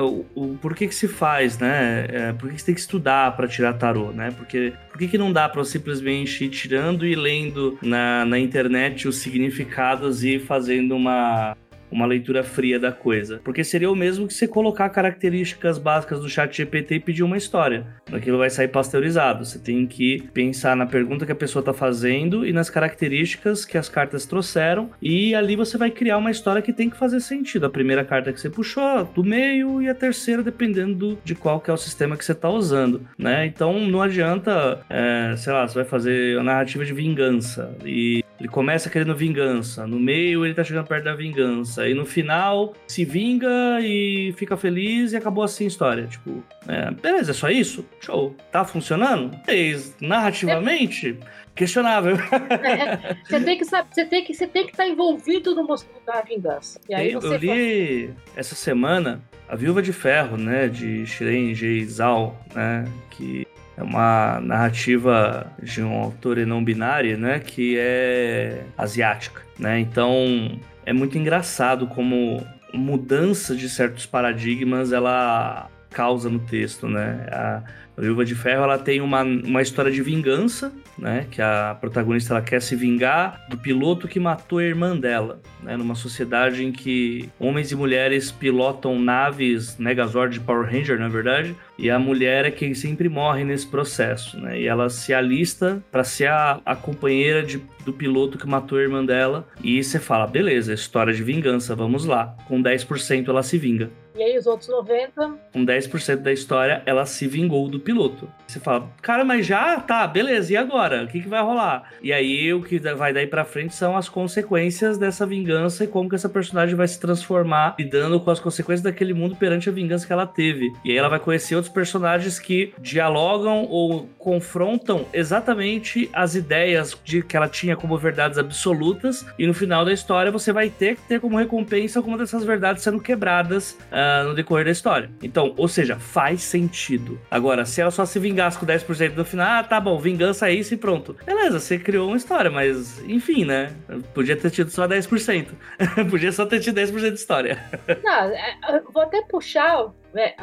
Speaker 2: o, o por que que se faz, né? É, por que, que você tem que estudar para tirar tarô, né? Porque por que, que não dá para simplesmente ir tirando e lendo na, na internet os significados e fazendo uma uma leitura fria da coisa. Porque seria o mesmo que você colocar características básicas do chat GPT e pedir uma história. Aquilo vai sair pasteurizado. Você tem que pensar na pergunta que a pessoa está fazendo e nas características que as cartas trouxeram. E ali você vai criar uma história que tem que fazer sentido. A primeira carta que você puxou, do meio, e a terceira, dependendo de qual que é o sistema que você está usando. Né? Então não adianta, é, sei lá, você vai fazer a narrativa de vingança. E Ele começa querendo vingança, no meio ele tá chegando perto da vingança, e no final se vinga e fica feliz e acabou assim a história. Tipo, é, beleza, é só isso? Show. Tá funcionando? Mas, narrativamente, questionável.
Speaker 1: É, você tem que saber, você tem que você tem que estar tá envolvido no da vingança. E aí
Speaker 2: eu, eu li faz... essa semana a Viúva de Ferro, né, de Shiren J. Zhao, né, que é uma narrativa de um autor não binário, né, que é asiática, né? Então é muito engraçado como mudança de certos paradigmas ela causa no texto, né? A, Viúva de Ferro ela tem uma, uma história de vingança, né? Que a protagonista ela quer se vingar do piloto que matou a irmã dela, né? Numa sociedade em que homens e mulheres pilotam naves Megazord Power Ranger, na verdade, e a mulher é quem sempre morre nesse processo, né? E ela se alista para ser a, a companheira de, do piloto que matou a irmã dela. E você fala, beleza, história de vingança, vamos lá. Com 10% ela se vinga.
Speaker 1: E aí os outros 90?
Speaker 2: Com 10% da história, ela se vingou do piloto. Você fala, cara, mas já tá, beleza, e agora? O que, que vai rolar? E aí o que vai daí pra frente são as consequências dessa vingança e como que essa personagem vai se transformar, lidando com as consequências daquele mundo perante a vingança que ela teve. E aí ela vai conhecer outros personagens que dialogam ou confrontam exatamente as ideias de que ela tinha como verdades absolutas. E no final da história você vai ter que ter como recompensa alguma dessas verdades sendo quebradas. Uh, no decorrer da história. Então, ou seja, faz sentido. Agora, se ela só se vingasse com 10% no final, ah, tá bom, vingança é isso e pronto. Beleza, você criou uma história, mas enfim, né? Podia ter tido só 10%. Podia só ter tido 10% de história.
Speaker 1: Não, é, vou até puxar é,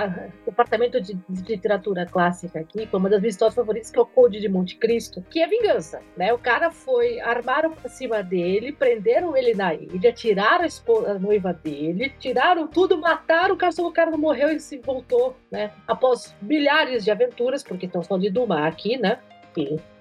Speaker 1: o departamento de, de, literatura clássica aqui, foi uma das minhas histórias favoritas, que é o Conde de Monte Cristo, que é vingança, né? O cara foi, armaram pra cima dele, prenderam ele na ilha, tiraram a, esposa, a noiva dele, tiraram tudo, mataram o cara, só o cara não morreu e se voltou, né? Após milhares de aventuras, porque estão falando de Dumas aqui, né?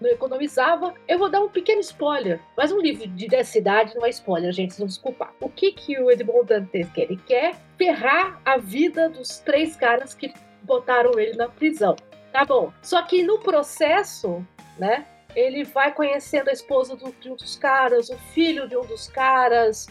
Speaker 1: Não economizava. Eu vou dar um pequeno spoiler, mas um livro de dessa idade não é spoiler, gente, não desculpar. O que que o Edmond Dantes quer? Ele quer ferrar a vida dos três caras que botaram ele na prisão. Tá bom. Só que no processo, né, ele vai conhecendo a esposa do, de um dos caras, o filho de um dos caras,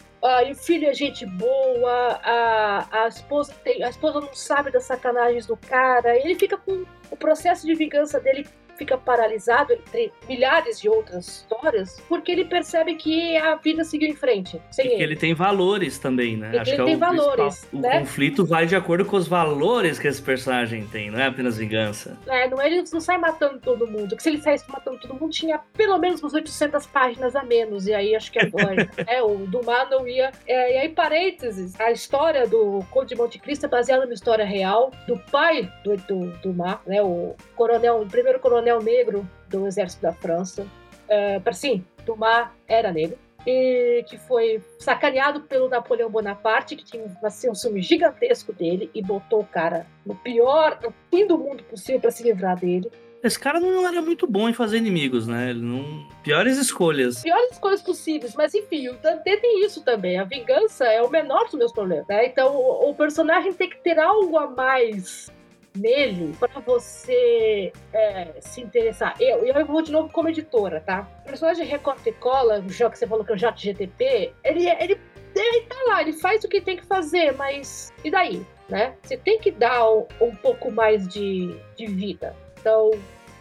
Speaker 1: e o filho é gente boa, a, a, esposa tem, a esposa não sabe das sacanagens do cara, ele fica com o processo de vingança dele fica paralisado entre milhares de outras histórias, porque ele percebe que a vida seguiu em frente. Sem
Speaker 2: ele. ele tem valores também, né?
Speaker 1: Acho ele que é tem o valores.
Speaker 2: O né? conflito vai de acordo com os valores que esse personagem tem, não é apenas vingança.
Speaker 1: É, não, ele não sai matando todo mundo. Porque se ele saísse matando todo mundo, tinha pelo menos umas 800 páginas a menos. E aí acho que agora, é, o Dumas não ia. É, e aí, parênteses, a história do Conde de Monte Cristo é baseada numa história real do pai do, do Dumas, né? O coronel, o primeiro coronel coronel negro do exército da França. Uh, para sim, Dumas era negro e que foi sacaneado pelo Napoleão Bonaparte, que tinha assim, um ciúme gigantesco dele e botou o cara no pior, no fim do mundo possível para se livrar dele.
Speaker 2: Esse cara não era muito bom em fazer inimigos, né? Ele não... Piores escolhas.
Speaker 1: Piores escolhas possíveis, mas enfim, o Dante tem isso também. A vingança é o menor dos meus problemas, né? Então o, o personagem tem que ter algo a mais nele para você é, se interessar. Eu, eu vou de novo como editora, tá? O personagem recorta e cola, já que você falou que é o Jato GTP, ele, ele, ele tá lá, ele faz o que tem que fazer, mas e daí? Né? Você tem que dar um, um pouco mais de, de vida. Então,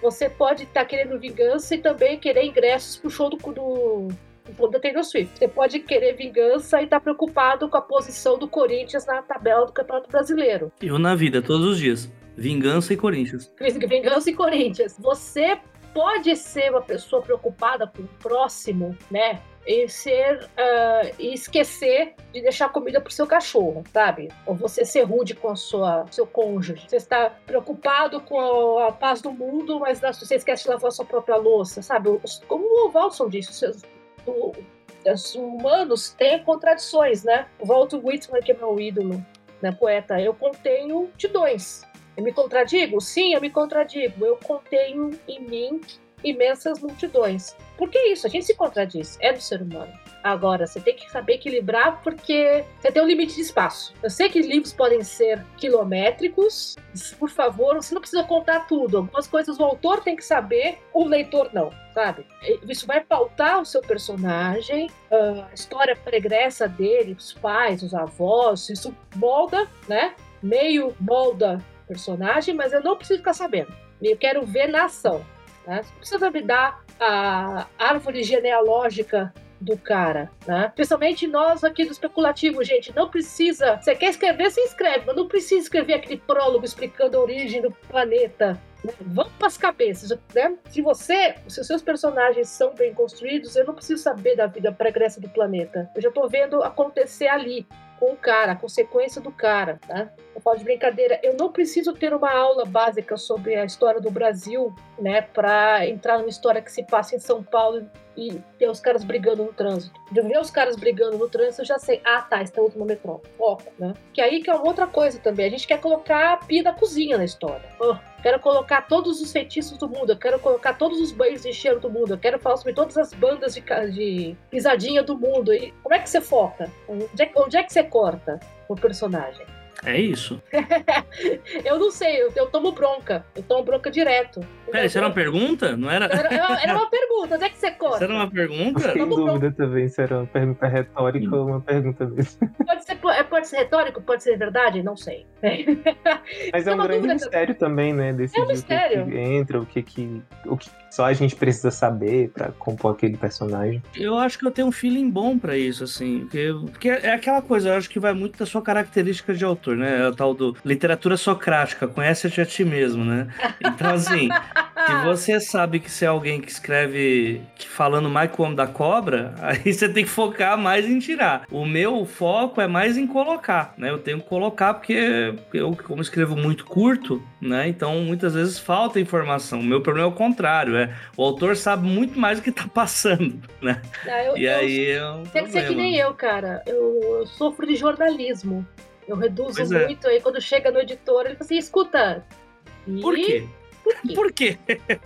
Speaker 1: você pode estar tá querendo vingança e também querer ingressos pro show do, do, da Taylor Swift. Você pode querer vingança e estar tá preocupado com a posição do Corinthians na tabela do Campeonato Brasileiro.
Speaker 2: Eu na vida, todos os dias. Vingança e Corinthians.
Speaker 1: Vingança e Corinthians. Você pode ser uma pessoa preocupada com o próximo, né? E ser uh, e esquecer de deixar comida pro seu cachorro, sabe? Ou você ser rude com a sua seu cônjuge. Você está preocupado com a paz do mundo, mas você esquece de lavar sua própria louça, sabe? Como o Walson disse, os humanos têm contradições, né? Walter Whitman, que é meu ídolo, né, poeta, eu contenho tidões. Eu me contradigo? Sim, eu me contradigo. Eu contenho em mim imensas multidões. Por que isso? A gente se contradiz, é do ser humano. Agora, você tem que saber equilibrar porque você tem um limite de espaço. Eu sei que livros podem ser quilométricos, por favor, você não precisa contar tudo. Algumas coisas o autor tem que saber, o leitor não, sabe? Isso vai pautar o seu personagem, a história pregressa dele, os pais, os avós, isso molda, né? Meio molda personagem, mas eu não preciso ficar sabendo. Eu quero ver na ação. Né? Você precisa me dar a árvore genealógica do cara, né? Principalmente nós aqui do especulativo, gente, não precisa. Você quer escrever, você escreve, mas não precisa escrever aquele prólogo explicando a origem do planeta. Né? Vamos para as cabeças, né? Se você, se os seus personagens são bem construídos, eu não preciso saber da vida pregressa do planeta. Eu já estou vendo acontecer ali com o cara, a consequência do cara, tá? Eu falo de brincadeira, eu não preciso ter uma aula básica sobre a história do Brasil, né, para entrar numa história que se passa em São Paulo e ter os caras brigando no trânsito. De ver os caras brigando no trânsito, eu já sei, ah, tá, estamos no metrô. Foco, né? Que aí que é uma outra coisa também. A gente quer colocar a pia da cozinha na história. Oh, quero colocar todos os feitiços do mundo, eu quero colocar todos os banhos de cheiro do mundo, eu quero falar sobre todas as bandas de, de pisadinha do mundo. E como é que você foca? Onde é, onde é que você corta o personagem?
Speaker 2: É isso.
Speaker 1: eu não sei, eu, eu, tomo bronca. Eu tomo bronca direto.
Speaker 2: Pera, isso era uma pergunta? Não era?
Speaker 1: Era, era uma pergunta, onde é que você corta? Isso
Speaker 2: era uma pergunta?
Speaker 3: Fiquei em dúvida bronca. também se era uma pergunta retórica ou uma pergunta mesmo.
Speaker 1: Pode ser, é, pode ser retórico, pode ser verdade, não sei.
Speaker 3: Mas é um grande mistério também, né? Decidir é um mistério. o que, que entra, o que, que, o que só a gente precisa saber para compor aquele personagem.
Speaker 2: Eu acho que eu tenho um feeling bom para isso, assim. Porque, porque é aquela coisa, eu acho que vai muito da sua característica de autor, né? É o tal do literatura socrática, conhece-te a ti mesmo, né? Então, assim, se você sabe que você é alguém que escreve que falando mais que o homem da cobra, aí você tem que focar mais em tirar. O meu foco é mais em colocar, né? Eu tenho que colocar porque eu, como escrevo muito curto, né? Então, muitas vezes falta informação. O meu problema é o contrário, é o autor sabe muito mais do que tá passando, né?
Speaker 1: Ah, eu, e eu, aí é um Tem que ser que nem eu, cara. Eu, eu sofro de jornalismo. Eu reduzo pois é. muito, é. aí quando chega no editor, ele fala assim, escuta.
Speaker 2: E... Por quê? Por quê? Por quê?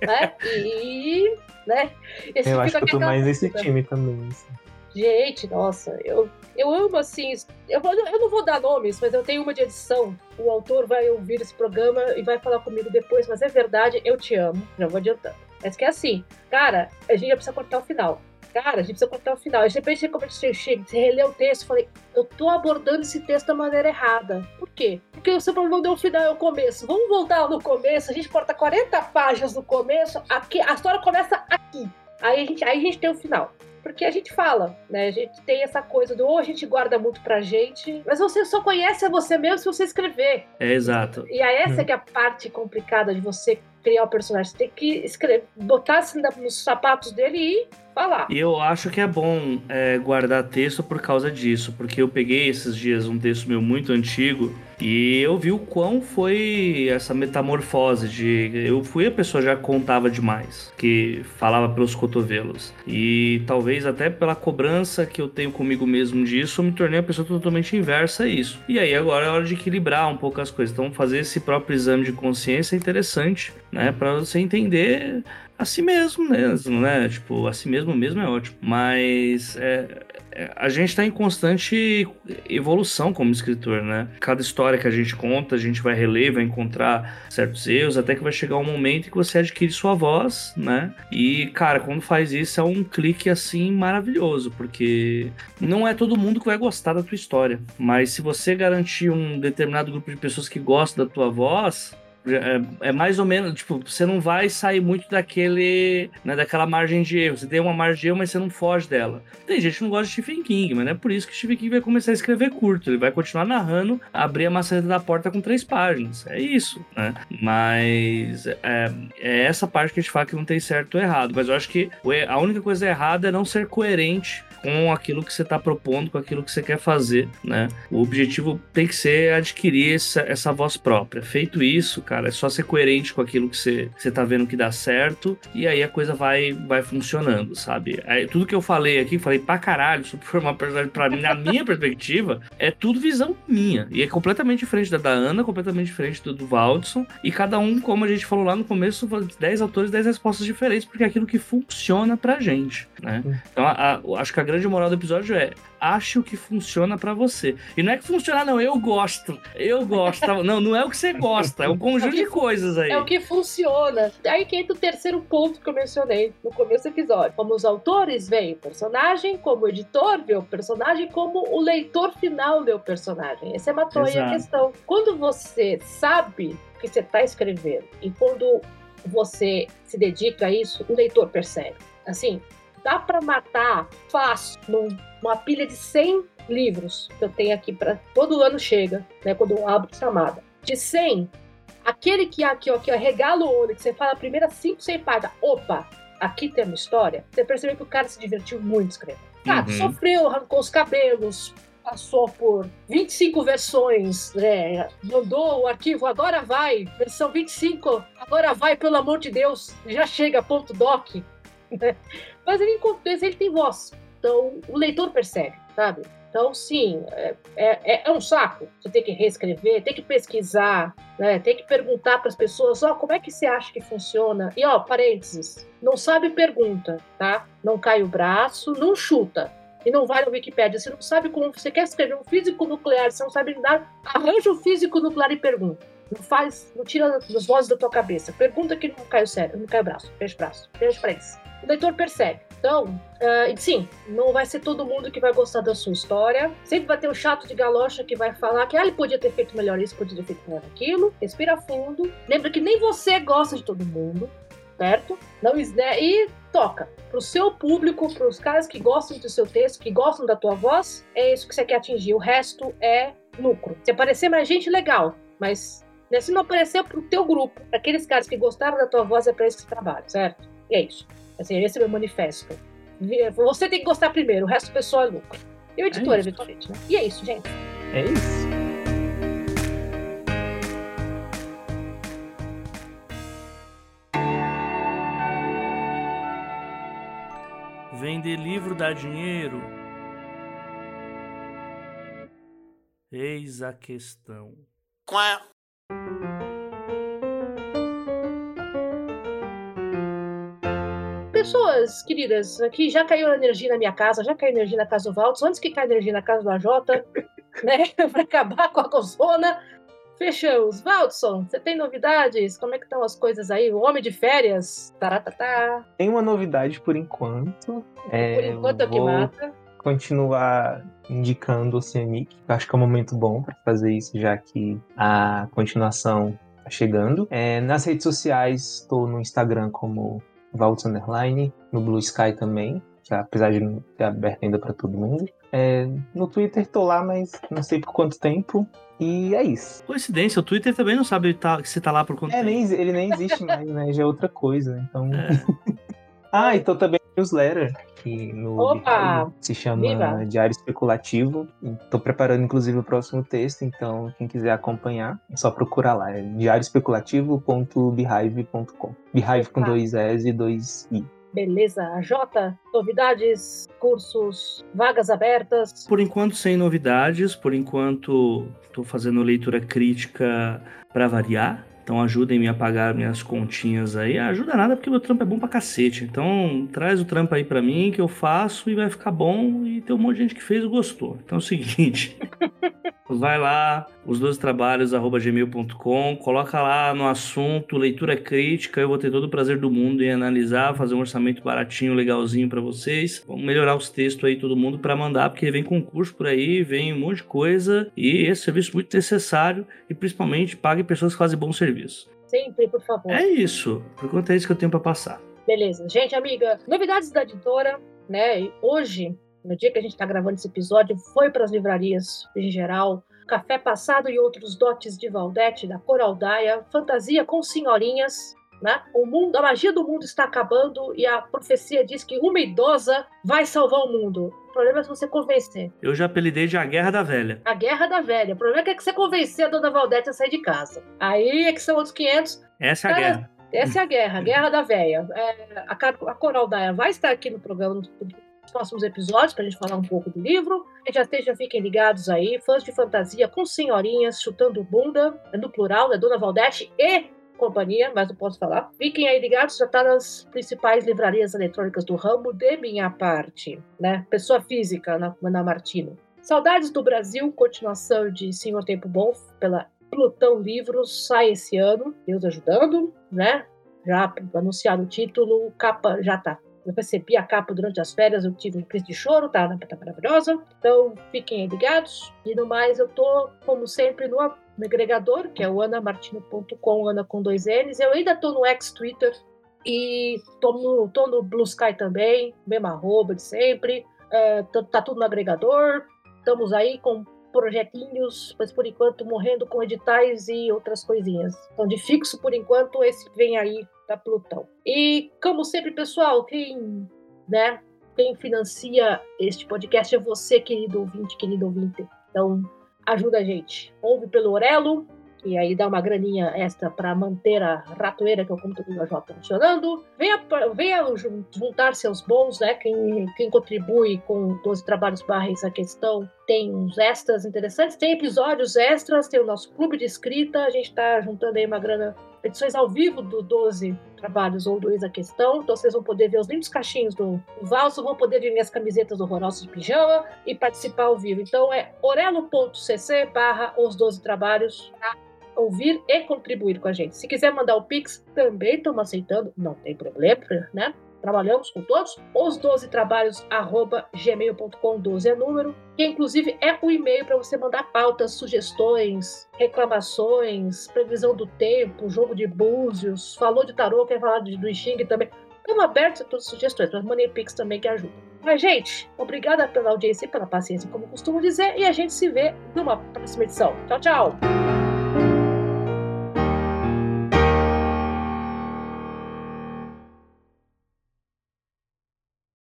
Speaker 1: Né? E, né?
Speaker 3: Esse eu acho que eu tô mais nesse time também. Assim.
Speaker 1: Gente, nossa, eu, eu amo assim. Eu, eu não vou dar nomes, mas eu tenho uma de edição. O autor vai ouvir esse programa e vai falar comigo depois, mas é verdade, eu te amo. Já vou adiantando. Mas que é assim, cara, a gente já precisa cortar o final. Cara, a gente precisa cortar o final. E de repente você chega, você releu o texto e falei, eu tô abordando esse texto da maneira errada. Por quê? Porque o seu problema deu o final e o começo. Vamos voltar no começo, a gente corta 40 páginas no começo, aqui, a história começa aqui. Aí a gente, aí a gente tem o final porque a gente fala, né? A gente tem essa coisa do ou a gente guarda muito pra gente, mas você só conhece a você mesmo se você escrever.
Speaker 2: É exato.
Speaker 1: E é essa hum. que é a parte complicada de você criar o personagem. Você tem que escrever, botar assim nos sapatos dele e falar.
Speaker 2: E eu acho que é bom é, guardar texto por causa disso, porque eu peguei esses dias um texto meu muito antigo e eu vi o quão foi essa metamorfose de. Eu fui a pessoa já contava demais, que falava pelos cotovelos. E talvez até pela cobrança que eu tenho comigo mesmo disso, eu me tornei uma pessoa totalmente inversa a isso. E aí agora é hora de equilibrar um pouco as coisas. Então fazer esse próprio exame de consciência é interessante, né? Para você entender a si mesmo mesmo, né? Tipo, a si mesmo mesmo é ótimo. Mas é, é, a gente está em constante evolução como escritor, né? Cada história que a gente conta, a gente vai reler, vai encontrar certos erros, até que vai chegar um momento que você adquire sua voz, né? E, cara, quando faz isso é um clique assim maravilhoso, porque não é todo mundo que vai gostar da tua história. Mas se você garantir um determinado grupo de pessoas que gostam da tua voz, é, é, mais ou menos, tipo, você não vai sair muito daquele, né, daquela margem de erro. Você tem uma margem de erro, mas você não foge dela. Tem gente que não gosta de Stephen King, mas não é por isso que Stephen King vai começar a escrever curto. Ele vai continuar narrando, abrir a maçaneta da porta com três páginas. É isso, né? Mas é, é essa parte que a gente fala que não tem certo ou errado. Mas eu acho que a única coisa errada é não ser coerente com aquilo que você está propondo, com aquilo que você quer fazer, né? O objetivo tem que ser adquirir essa, essa voz própria. Feito isso, cara, é só ser coerente com aquilo que você, que você tá vendo que dá certo e aí a coisa vai, vai funcionando, sabe? Aí, tudo que eu falei aqui, falei pra caralho sobre formar personagem pra mim, na minha perspectiva, é tudo visão minha. E é completamente diferente da da Ana, completamente diferente do, do Valdson. E cada um, como a gente falou lá no começo, 10 autores, 10 respostas diferentes, porque é aquilo que funciona pra gente, né? Então, a, a, acho que a grande moral do episódio é ache o que funciona para você. E não é que funciona, não, eu gosto. Eu gosto. Tá? não, não é o que você gosta, é um conjunto é de coisas aí.
Speaker 1: É o que funciona. Aí que entra o terceiro ponto que eu mencionei no começo do episódio. Como os autores veem o personagem, como o editor vê o personagem, como o leitor final vê o personagem. Essa é uma a questão. Quando você sabe o que você está escrevendo e quando você se dedica a isso, o leitor percebe. Assim, dá para matar fácil numa pilha de 100 livros que eu tenho aqui para todo ano chega, né, quando eu abro chamada. De 100, aquele que aqui, ó, que regala o olho, que você fala a primeira 5, 6 páginas, opa, aqui tem uma história, você percebe que o cara se divertiu muito escrevendo. Cara, uhum. sofreu, arrancou os cabelos, passou por 25 versões, né? mandou o arquivo, agora vai, versão 25, agora vai, pelo amor de Deus, já chega, ponto doc. Mas ele, ele tem voz. Então, o leitor percebe, sabe? Então, sim, é, é, é, um saco. Você tem que reescrever, tem que pesquisar, né? tem que perguntar para as pessoas: ó, oh, como é que você acha que funciona? E, ó, parênteses: não sabe, pergunta, tá? Não cai o braço, não chuta. E não vai no Wikipedia. Você não sabe como você quer escrever um físico nuclear, você não sabe lidar, arranja o um físico nuclear e pergunta. Não faz, não tira as vozes da tua cabeça. Pergunta que não cai o cérebro, não cai o braço. Beijo o braço. Pra eles o leitor percebe. Então, uh, sim, não vai ser todo mundo que vai gostar da sua história. Sempre vai ter um chato de galocha que vai falar que ah, ele podia ter feito melhor isso, podia ter feito melhor aquilo. Respira fundo. Lembra que nem você gosta de todo mundo, certo? Não, né? E toca. Pro seu público, pros caras que gostam do seu texto, que gostam da tua voz, é isso que você quer atingir. O resto é lucro. Se aparecer mais gente, legal. Mas né, se não aparecer pro teu grupo, aqueles caras que gostaram da tua voz, é pra isso que você trabalha, certo? E é isso. Assim, esse é o meu manifesto. Você tem que gostar primeiro, o resto do pessoal é lucro. E o é editor, é eventualmente, né? E é isso, gente.
Speaker 3: É isso.
Speaker 4: Vender livro dá dinheiro? Eis a questão. Qual
Speaker 1: pessoas queridas, aqui já caiu energia na minha casa, já caiu energia na casa do Valtos, antes que caia energia na casa do Jota, né? para acabar com a cozona. Fechamos. Valdson, você tem novidades? Como é que estão as coisas aí? O Homem de Férias? Taratata.
Speaker 3: Tem uma novidade por enquanto.
Speaker 1: É, por enquanto é o que mata.
Speaker 3: Continuar indicando o Oceanic. Acho que é um momento bom para fazer isso, já que a continuação está chegando. É, nas redes sociais, estou no Instagram como Vaults Underline, no Blue Sky também, que apesar de não ter aberto ainda para todo mundo. É, no Twitter tô lá, mas não sei por quanto tempo. E é isso.
Speaker 2: Coincidência, o Twitter também não sabe tá, se tá lá por quanto
Speaker 3: é,
Speaker 2: tempo.
Speaker 3: Nem, ele nem existe mais, né? Já é outra coisa. Então. É. ah, então também newsletter que no
Speaker 1: Opa!
Speaker 3: se chama Viva. Diário Especulativo. Estou preparando inclusive o próximo texto, então quem quiser acompanhar é só procurar lá, é diarioespeculativo.behive.com. Behive com dois S e dois I.
Speaker 1: Beleza. Jota, novidades, cursos, vagas abertas?
Speaker 2: Por enquanto, sem novidades. Por enquanto, estou fazendo leitura crítica para variar. Então ajudem-me a pagar minhas continhas aí. Ajuda nada porque meu trampo é bom pra cacete. Então traz o trampo aí pra mim que eu faço e vai ficar bom. E tem um monte de gente que fez e gostou. Então é o seguinte. vai lá, os dois trabalhos, arroba gmail.com, coloca lá no assunto leitura crítica. Eu vou ter todo o prazer do mundo em analisar, fazer um orçamento baratinho, legalzinho para vocês. Vamos melhorar os textos aí, todo mundo, para mandar, porque vem concurso por aí, vem um monte de coisa. E esse serviço é muito necessário e principalmente pague pessoas que fazem bom serviço serviço.
Speaker 1: Sempre, por favor.
Speaker 2: É isso. Por conta é isso que eu tenho para passar.
Speaker 1: Beleza. Gente, amiga, novidades da editora, né? Hoje, no dia que a gente está gravando esse episódio, foi para as livrarias em geral. Café Passado e outros dotes de Valdete, da Coraldaia, Fantasia com Senhorinhas, né? O mundo, a magia do mundo está acabando e a profecia diz que uma idosa vai salvar o mundo. O problema é se você convencer.
Speaker 2: Eu já apelidei de a Guerra da Velha.
Speaker 1: A Guerra da Velha. O problema é que você convencer a Dona Valdete a sair de casa. Aí é que são outros 500.
Speaker 2: Essa é a Cara, guerra.
Speaker 1: Essa é a guerra, a guerra da velha. É, a, a Coral Daia vai estar aqui no programa nos próximos episódios para a gente falar um pouco do livro. E já estejam, fiquem ligados aí, fãs de fantasia com senhorinhas chutando bunda, é no plural, né? Dona Valdete e companhia, mas não posso falar. Fiquem aí ligados, já está nas principais livrarias eletrônicas do ramo, de minha parte, né? Pessoa física, na, na Martino. Saudades do Brasil, continuação de Senhor Tempo Bom, pela Plutão Livros, sai esse ano, Deus ajudando, né? Já anunciado o título, capa já tá eu recebi a capa durante as férias, eu tive um crise de choro, tá, tá maravilhosa. Então fiquem ligados. E no mais, eu tô, como sempre, no agregador, que é o anamartino.com, Ana com dois N's. Eu ainda tô no ex-Twitter e tô no, tô no Blue Sky também, mesmo arroba de sempre. É, tá, tá tudo no agregador. Estamos aí com projetinhos, mas por enquanto morrendo com editais e outras coisinhas. Então, de fixo, por enquanto, esse vem aí da Plutão. E, como sempre, pessoal, quem, né, quem financia este podcast é você, querido ouvinte, querido ouvinte. Então, ajuda a gente. Ouve pelo Orelo, que aí dá uma graninha extra para manter a ratoeira, que é o computador da J funcionando. Venha, venha juntar-se aos bons, né? Quem, quem contribui com 12 trabalhos barra essa questão tem uns extras interessantes, tem episódios extras, tem o nosso clube de escrita, a gente está juntando aí uma grana edições ao vivo do 12 trabalhos ou do Ex a Questão. Então vocês vão poder ver os lindos cachinhos do, Valso, vão poder ver minhas camisetas horrorosas de pijama e participar ao vivo. Então é orelo.cc barra os 12 trabalhos para ouvir e contribuir com a gente. Se quiser mandar o Pix, também estamos aceitando, não tem problema, né? Trabalhamos com todos, os 12 trabalhos, arroba gmail.com, 12 é número, que inclusive é o e-mail para você mandar pautas, sugestões, reclamações, previsão do tempo, jogo de búzios, falou de tarô, quer falar do Xing também. Estamos abertos a todas as sugestões, mas mandem Pix também que ajuda. Mas, gente, obrigada pela audiência e pela paciência, como costumo dizer, e a gente se vê numa próxima edição. Tchau, tchau!